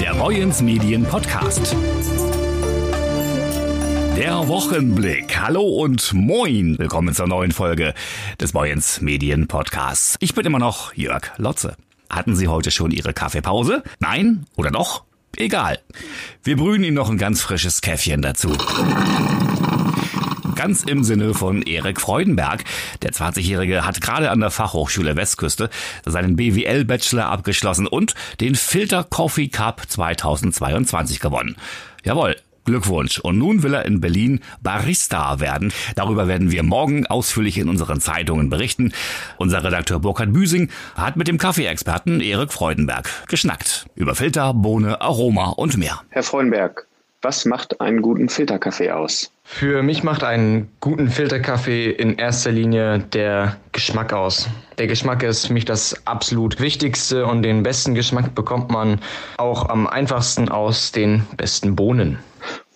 Der Boyens Medien Podcast. Der Wochenblick. Hallo und moin. Willkommen zur neuen Folge des Boyens Medien Podcasts. Ich bin immer noch Jörg Lotze. Hatten Sie heute schon Ihre Kaffeepause? Nein? Oder doch? Egal. Wir brühen Ihnen noch ein ganz frisches Käffchen dazu ganz im Sinne von Erik Freudenberg. Der 20-Jährige hat gerade an der Fachhochschule Westküste seinen BWL-Bachelor abgeschlossen und den Filter Coffee Cup 2022 gewonnen. Jawohl, Glückwunsch. Und nun will er in Berlin Barista werden. Darüber werden wir morgen ausführlich in unseren Zeitungen berichten. Unser Redakteur Burkhard Büsing hat mit dem Kaffeeexperten Erik Freudenberg geschnackt. Über Filter, Bohne, Aroma und mehr. Herr Freudenberg, was macht einen guten Filterkaffee aus? Für mich macht einen guten Filterkaffee in erster Linie der Geschmack aus. Der Geschmack ist für mich das absolut Wichtigste und den besten Geschmack bekommt man auch am einfachsten aus den besten Bohnen.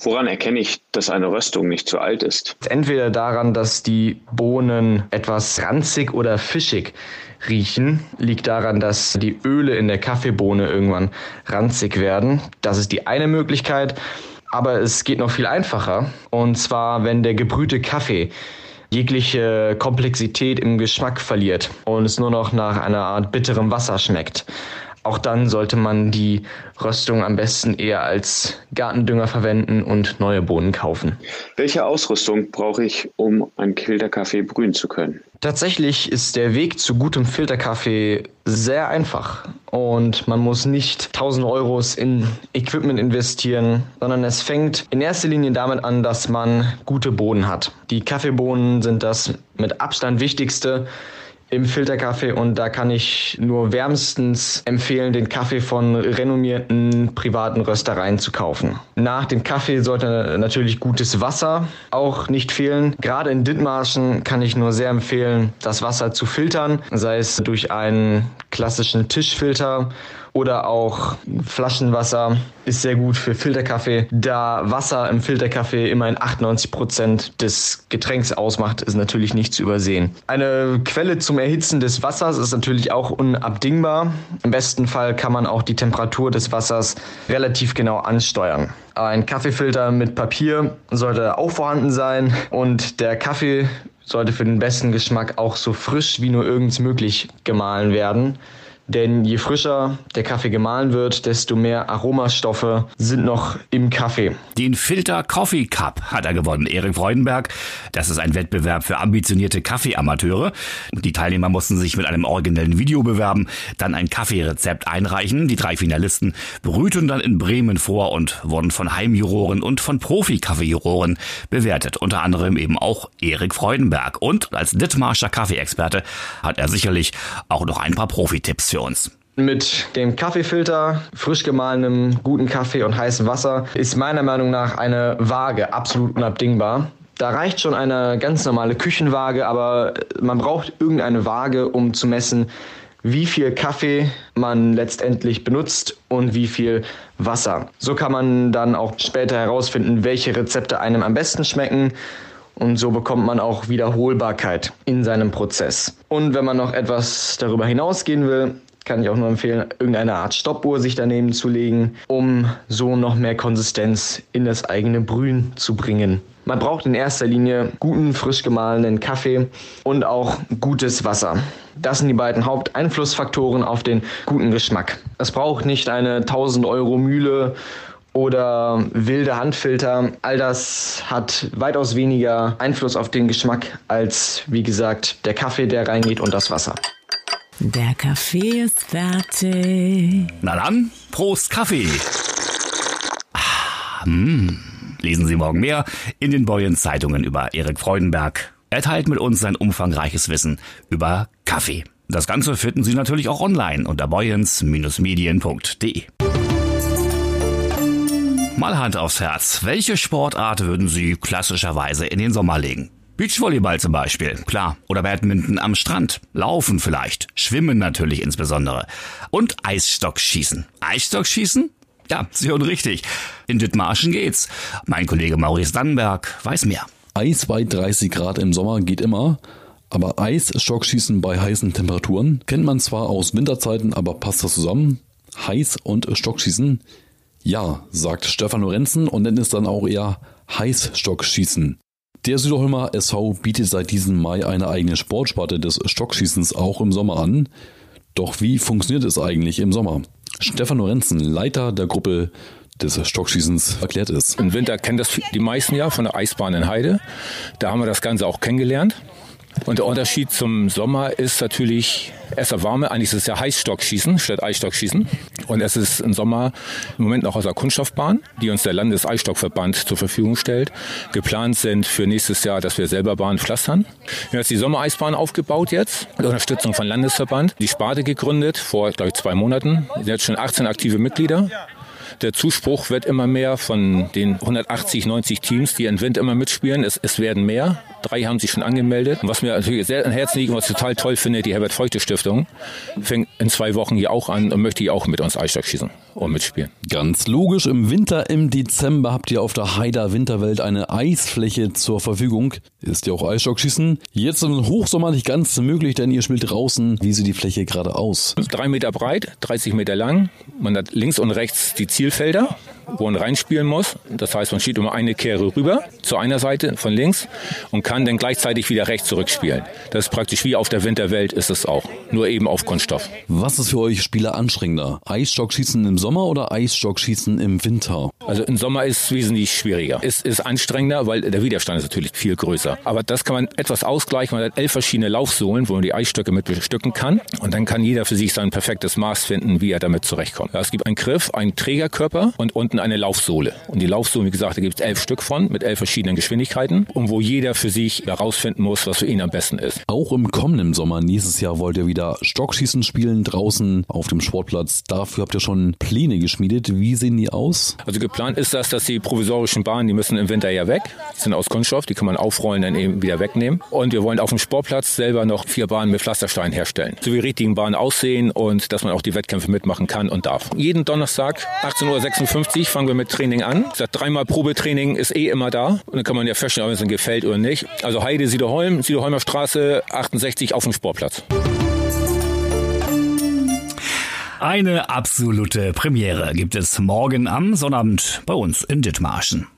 Woran erkenne ich, dass eine Röstung nicht zu alt ist? Entweder daran, dass die Bohnen etwas ranzig oder fischig riechen, liegt daran, dass die Öle in der Kaffeebohne irgendwann ranzig werden. Das ist die eine Möglichkeit. Aber es geht noch viel einfacher. Und zwar, wenn der gebrühte Kaffee jegliche Komplexität im Geschmack verliert und es nur noch nach einer Art bitterem Wasser schmeckt. Auch dann sollte man die Röstung am besten eher als Gartendünger verwenden und neue Bohnen kaufen. Welche Ausrüstung brauche ich, um einen Filterkaffee brühen zu können? Tatsächlich ist der Weg zu gutem Filterkaffee sehr einfach und man muss nicht 1000 Euros in Equipment investieren, sondern es fängt in erster Linie damit an, dass man gute Bohnen hat. Die Kaffeebohnen sind das mit Abstand wichtigste im Filterkaffee und da kann ich nur wärmstens empfehlen, den Kaffee von renommierten privaten Röstereien zu kaufen. Nach dem Kaffee sollte natürlich gutes Wasser auch nicht fehlen. Gerade in Dithmarschen kann ich nur sehr empfehlen, das Wasser zu filtern, sei es durch einen klassischen Tischfilter oder auch Flaschenwasser ist sehr gut für Filterkaffee. Da Wasser im Filterkaffee immerhin 98 Prozent des Getränks ausmacht, ist natürlich nicht zu übersehen. Eine Quelle zum Erhitzen des Wassers ist natürlich auch unabdingbar. Im besten Fall kann man auch die Temperatur des Wassers relativ genau ansteuern. Ein Kaffeefilter mit Papier sollte auch vorhanden sein und der Kaffee sollte für den besten Geschmack auch so frisch wie nur irgends möglich gemahlen werden. Denn je frischer der Kaffee gemahlen wird, desto mehr Aromastoffe sind noch im Kaffee. Den Filter Coffee Cup hat er gewonnen, Erik Freudenberg. Das ist ein Wettbewerb für ambitionierte Kaffeeamateure. Die Teilnehmer mussten sich mit einem originellen Video bewerben, dann ein Kaffeerezept einreichen. Die drei Finalisten brühten dann in Bremen vor und wurden von Heimjuroren und von Profi-Kaffeejuroren bewertet. Unter anderem eben auch Erik Freudenberg. Und als Dithmarscher Kaffeeexperte hat er sicherlich auch noch ein paar Profi-Tipps für uns. Mit dem Kaffeefilter, frisch gemahlenem guten Kaffee und heißem Wasser ist meiner Meinung nach eine Waage absolut unabdingbar. Da reicht schon eine ganz normale Küchenwaage, aber man braucht irgendeine Waage, um zu messen, wie viel Kaffee man letztendlich benutzt und wie viel Wasser. So kann man dann auch später herausfinden, welche Rezepte einem am besten schmecken und so bekommt man auch Wiederholbarkeit in seinem Prozess. Und wenn man noch etwas darüber hinausgehen will, kann ich auch nur empfehlen, irgendeine Art Stoppuhr sich daneben zu legen, um so noch mehr Konsistenz in das eigene Brühen zu bringen. Man braucht in erster Linie guten, frisch gemahlenen Kaffee und auch gutes Wasser. Das sind die beiden Haupteinflussfaktoren auf den guten Geschmack. Es braucht nicht eine 1000 Euro Mühle oder wilde Handfilter. All das hat weitaus weniger Einfluss auf den Geschmack als, wie gesagt, der Kaffee, der reingeht und das Wasser. Der Kaffee ist fertig. Na dann, Prost Kaffee. Ah, mm. Lesen Sie morgen mehr in den Boyens Zeitungen über Erik Freudenberg. Er teilt mit uns sein umfangreiches Wissen über Kaffee. Das Ganze finden Sie natürlich auch online unter boyens-medien.de. Mal Hand aufs Herz. Welche Sportart würden Sie klassischerweise in den Sommer legen? Beachvolleyball zum Beispiel, klar. Oder Badminton am Strand. Laufen vielleicht. Schwimmen natürlich insbesondere. Und Eisstockschießen. Eisstockschießen? Ja, Sie hören richtig. In Dithmarschen geht's. Mein Kollege Maurice Dannenberg weiß mehr. Eis bei 30 Grad im Sommer geht immer. Aber Eisstockschießen bei heißen Temperaturen kennt man zwar aus Winterzeiten, aber passt das zusammen? Heiß und Stockschießen Ja, sagt Stefan Lorenzen und nennt es dann auch eher Heißstockschießen. Der Süderholmer SV bietet seit diesem Mai eine eigene Sportsparte des Stockschießens auch im Sommer an. Doch wie funktioniert es eigentlich im Sommer? Stefan Lorenzen, Leiter der Gruppe des Stockschießens, erklärt es. Im Winter kennen das die meisten ja von der Eisbahn in Heide. Da haben wir das Ganze auch kennengelernt. Und der Unterschied zum Sommer ist natürlich erst der warme, eigentlich ist es ja Heißstockschießen statt Eisstockschießen. Und es ist im Sommer im Moment noch aus der Kunststoffbahn, die uns der Landeseisstockverband zur Verfügung stellt. Geplant sind für nächstes Jahr, dass wir selber Bahnen pflastern. Wir haben jetzt die Sommereisbahn aufgebaut jetzt, mit Unterstützung von Landesverband. Die Sparte gegründet vor, glaube ich, zwei Monaten. Wir sind jetzt schon 18 aktive Mitglieder. Der Zuspruch wird immer mehr von den 180, 90 Teams, die in Wind immer mitspielen. Es, es werden mehr. Drei haben sich schon angemeldet. Und was mir natürlich sehr am Herzen liegt und was ich total toll finde, die Herbert Feuchte Stiftung fängt in zwei Wochen hier auch an und möchte hier auch mit uns Eisstock schießen und mitspielen. Ganz logisch, im Winter, im Dezember habt ihr auf der Heider Winterwelt eine Eisfläche zur Verfügung. Ist ja auch Eisstockschießen. Jetzt im Hochsommer nicht ganz möglich, denn ihr spielt draußen. Wie sieht die Fläche gerade aus? Drei Meter breit, 30 Meter lang. Man hat links und rechts die Zielfelder, wo man reinspielen muss. Das heißt, man schiebt immer eine Kehre rüber zu einer Seite von links und kann dann gleichzeitig wieder rechts zurückspielen. Das ist praktisch wie auf der Winterwelt ist es auch, nur eben auf Kunststoff. Was ist für euch Spieler anstrengender? Eisstockschießen im Sommer oder Eisstockschießen im Winter? Also im Sommer ist es wesentlich schwieriger. Es ist anstrengender, weil der Widerstand ist natürlich viel größer. Aber das kann man etwas ausgleichen. Man hat elf verschiedene Laufsohlen, wo man die Eisstöcke mit bestücken kann. Und dann kann jeder für sich sein perfektes Maß finden, wie er damit zurechtkommt. Es gibt einen Griff, einen Trägerkörper und unten eine Laufsohle. Und die Laufsohle, wie gesagt, da gibt es elf Stück von mit elf verschiedenen Geschwindigkeiten und wo jeder für sich herausfinden muss, was für ihn am besten ist. Auch im kommenden Sommer, nächstes Jahr, wollt ihr wieder Stockschießen spielen draußen auf dem Sportplatz. Dafür habt ihr schon Pläne geschmiedet. Wie sehen die aus? Also geplant ist das, dass die provisorischen Bahnen, die müssen im Winter ja weg. Die sind aus Kunststoff, die kann man aufrollen, dann eben wieder wegnehmen. Und wir wollen auf dem Sportplatz selber noch vier Bahnen mit Pflasterstein herstellen. So wie richtigen Bahnen aussehen und dass man auch die Wettkämpfe mitmachen kann und darf. Jeden Donnerstag, 18.56 Uhr, fangen wir mit Training an. Sag, dreimal Probetraining ist eh immer da. Und dann kann man ja feststellen, ob es ihnen gefällt oder nicht. Also Heide, Siederholm, Siederholmer Straße, 68 auf dem Sportplatz. Eine absolute Premiere gibt es morgen am Sonnabend bei uns in Dithmarschen.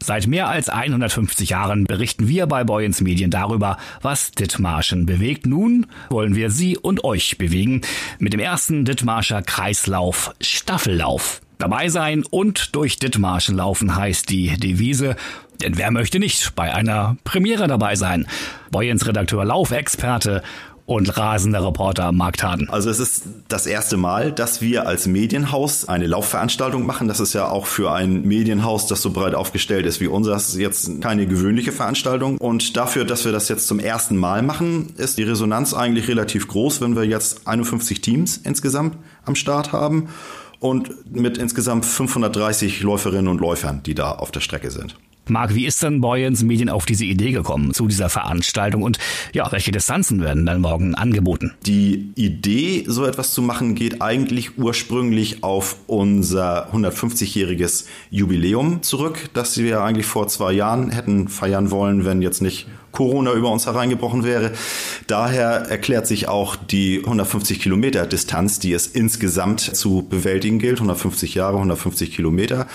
Seit mehr als 150 Jahren berichten wir bei Boyens Medien darüber, was Dithmarschen bewegt. Nun wollen wir Sie und euch bewegen mit dem ersten Dithmarscher Kreislauf Staffellauf. Dabei sein und durch Dithmarschen laufen heißt die Devise. Denn wer möchte nicht bei einer Premiere dabei sein? Boyens Redakteur Laufexperte und rasender Reporter Mark Taden. Also es ist das erste Mal, dass wir als Medienhaus eine Laufveranstaltung machen. Das ist ja auch für ein Medienhaus, das so breit aufgestellt ist wie unseres, jetzt keine gewöhnliche Veranstaltung. Und dafür, dass wir das jetzt zum ersten Mal machen, ist die Resonanz eigentlich relativ groß, wenn wir jetzt 51 Teams insgesamt am Start haben und mit insgesamt 530 Läuferinnen und Läufern, die da auf der Strecke sind. Marc, wie ist denn Boyens Medien auf diese Idee gekommen zu dieser Veranstaltung und ja, welche Distanzen werden dann morgen angeboten? Die Idee, so etwas zu machen, geht eigentlich ursprünglich auf unser 150-jähriges Jubiläum zurück, das wir eigentlich vor zwei Jahren hätten feiern wollen, wenn jetzt nicht Corona über uns hereingebrochen wäre. Daher erklärt sich auch die 150 Kilometer Distanz, die es insgesamt zu bewältigen gilt. 150 Jahre, 150 Kilometer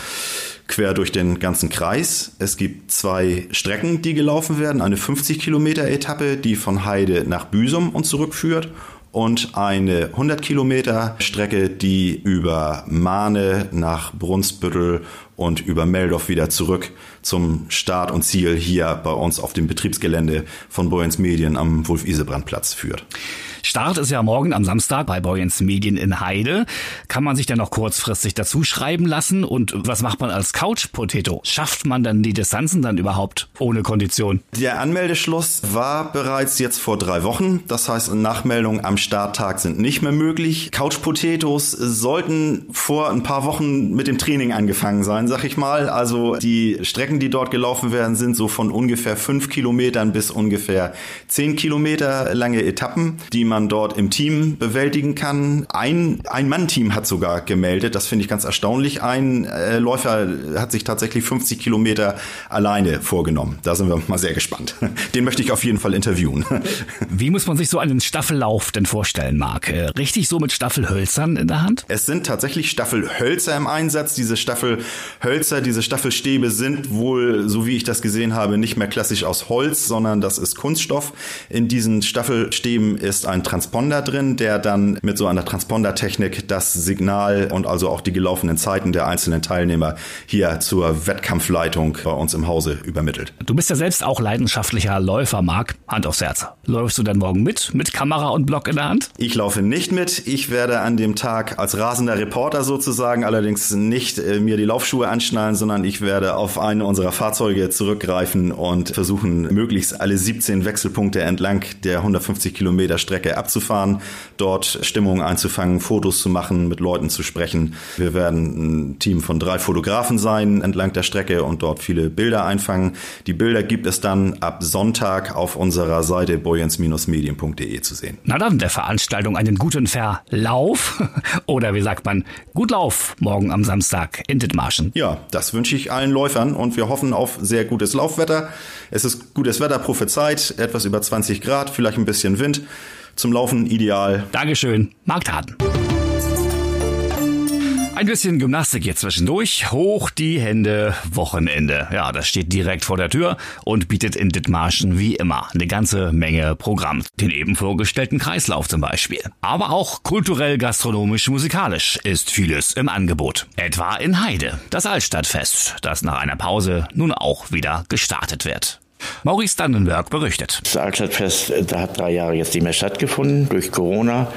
quer durch den ganzen Kreis. Es gibt zwei Strecken, die gelaufen werden. Eine 50 Kilometer Etappe, die von Heide nach Büsum und zurückführt und eine 100 Kilometer Strecke, die über Mahne nach Brunsbüttel und über Meldorf wieder zurück zum Start und Ziel hier bei uns auf dem Betriebsgelände von Boyens Medien am Wulf-Isebrand-Platz führt. Start ist ja morgen am Samstag bei Boyens Medien in Heide. Kann man sich dann noch kurzfristig dazu schreiben lassen? Und was macht man als Couch Potato? Schafft man dann die Distanzen dann überhaupt ohne Kondition? Der Anmeldeschluss war bereits jetzt vor drei Wochen. Das heißt, Nachmeldungen am Starttag sind nicht mehr möglich. Couch Potatoes sollten vor ein paar Wochen mit dem Training angefangen sein, sag ich mal. Also die Strecken, die dort gelaufen werden, sind so von ungefähr fünf Kilometern bis ungefähr zehn Kilometer lange Etappen, die man dort im Team bewältigen kann. Ein Ein-Mann-Team hat sogar gemeldet, das finde ich ganz erstaunlich. Ein äh, Läufer hat sich tatsächlich 50 Kilometer alleine vorgenommen. Da sind wir mal sehr gespannt. Den möchte ich auf jeden Fall interviewen. Wie muss man sich so einen Staffellauf denn vorstellen, Marc? Äh, richtig so mit Staffelhölzern in der Hand? Es sind tatsächlich Staffelhölzer im Einsatz. Diese Staffelhölzer, diese Staffelstäbe sind wohl, so wie ich das gesehen habe, nicht mehr klassisch aus Holz, sondern das ist Kunststoff. In diesen Staffelstäben ist ein Transponder drin, der dann mit so einer Transpondertechnik das Signal und also auch die gelaufenen Zeiten der einzelnen Teilnehmer hier zur Wettkampfleitung bei uns im Hause übermittelt. Du bist ja selbst auch leidenschaftlicher Läufer, Marc. Hand aufs Herz. Läufst du dann morgen mit, mit Kamera und Block in der Hand? Ich laufe nicht mit. Ich werde an dem Tag als rasender Reporter sozusagen allerdings nicht äh, mir die Laufschuhe anschnallen, sondern ich werde auf eine unserer Fahrzeuge zurückgreifen und versuchen, möglichst alle 17 Wechselpunkte entlang der 150 Kilometer Strecke abzufahren, dort Stimmung einzufangen, Fotos zu machen, mit Leuten zu sprechen. Wir werden ein Team von drei Fotografen sein entlang der Strecke und dort viele Bilder einfangen. Die Bilder gibt es dann ab Sonntag auf unserer Seite boyens-medien.de zu sehen. Na dann, der Veranstaltung einen guten Verlauf oder wie sagt man, gut Lauf morgen am Samstag in Dithmarschen. Ja, das wünsche ich allen Läufern und wir hoffen auf sehr gutes Laufwetter. Es ist gutes Wetter prophezeit, etwas über 20 Grad, vielleicht ein bisschen Wind. Zum Laufen ideal. Dankeschön, Marc Taten. Ein bisschen Gymnastik jetzt zwischendurch. Hoch die Hände, Wochenende. Ja, das steht direkt vor der Tür und bietet in Dithmarschen wie immer eine ganze Menge Programm. Den eben vorgestellten Kreislauf zum Beispiel. Aber auch kulturell, gastronomisch, musikalisch ist vieles im Angebot. Etwa in Heide, das Altstadtfest, das nach einer Pause nun auch wieder gestartet wird. Maurice Dannenberg berichtet. Das Altstadtfest, äh, da hat drei Jahre jetzt nicht mehr stattgefunden durch Corona.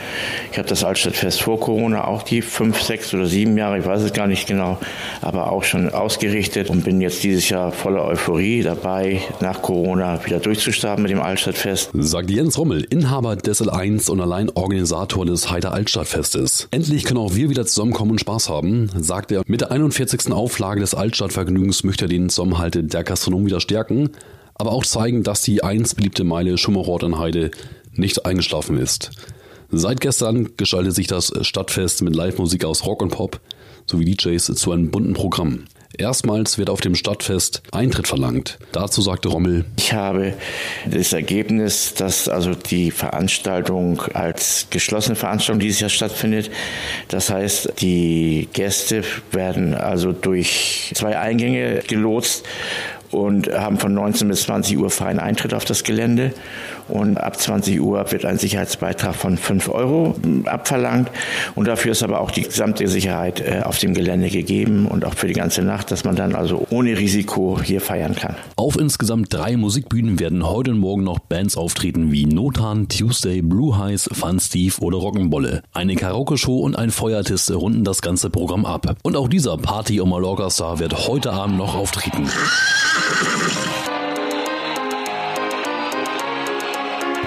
Ich habe das Altstadtfest vor Corona auch die fünf, sechs oder sieben Jahre, ich weiß es gar nicht genau, aber auch schon ausgerichtet und bin jetzt dieses Jahr voller Euphorie dabei, nach Corona wieder durchzustarten mit dem Altstadtfest. Sagt Jens Rommel, Inhaber des L1 und allein Organisator des Heider Altstadtfestes. Endlich können auch wir wieder zusammenkommen und Spaß haben, sagt er. Mit der 41. Auflage des Altstadtvergnügens möchte er den Zusammenhalt der Gastronomie wieder stärken aber auch zeigen, dass die einst beliebte Meile Schummerort in Heide nicht eingeschlafen ist. Seit gestern gestaltet sich das Stadtfest mit Live-Musik aus Rock und Pop sowie DJs zu einem bunten Programm. Erstmals wird auf dem Stadtfest Eintritt verlangt. Dazu sagte Rommel. Ich habe das Ergebnis, dass also die Veranstaltung als geschlossene Veranstaltung dieses Jahr stattfindet. Das heißt, die Gäste werden also durch zwei Eingänge gelotst und haben von 19 bis 20 Uhr freien Eintritt auf das Gelände. Und ab 20 Uhr wird ein Sicherheitsbeitrag von 5 Euro abverlangt. Und dafür ist aber auch die gesamte Sicherheit äh, auf dem Gelände gegeben und auch für die ganze Nacht, dass man dann also ohne Risiko hier feiern kann. Auf insgesamt drei Musikbühnen werden heute und morgen noch Bands auftreten wie Notan, Tuesday, Blue Highs, Fun Steve oder Rock'n'Bolle. Eine Karaoke-Show und ein Feuertist runden das ganze Programm ab. Und auch dieser Party- und Mallorca-Star wird heute Abend noch auftreten.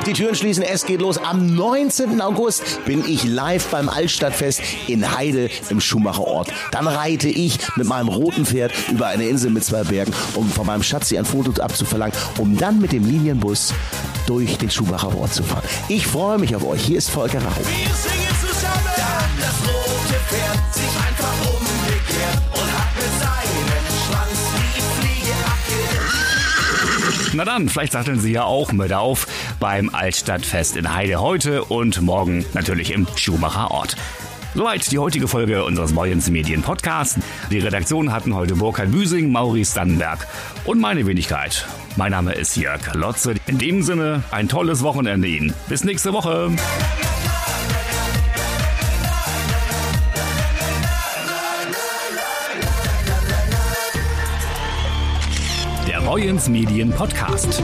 Die Türen schließen, es geht los. Am 19. August bin ich live beim Altstadtfest in Heide im Schumacherort. Dann reite ich mit meinem roten Pferd über eine Insel mit zwei Bergen, um von meinem Schatzi ein Foto abzuverlangen, um dann mit dem Linienbus durch den Schumacherort zu fahren. Ich freue mich auf euch. Hier ist Volker Rau. Wir singen zusammen. Dann das rote Pferd sich einfach umgekehrt und hat mit seinem Schwanz. Na dann, vielleicht satteln Sie ja auch mit auf beim Altstadtfest in Heide heute und morgen natürlich im Schumacher Ort. Soweit die heutige Folge unseres Moyens Medien Podcasts. Die Redaktion hatten heute Burkhard Büsing, Maurice Dannenberg und meine Wenigkeit. Mein Name ist Jörg Lotze. In dem Sinne, ein tolles Wochenende Ihnen. Bis nächste Woche. Moyens Medien Podcast.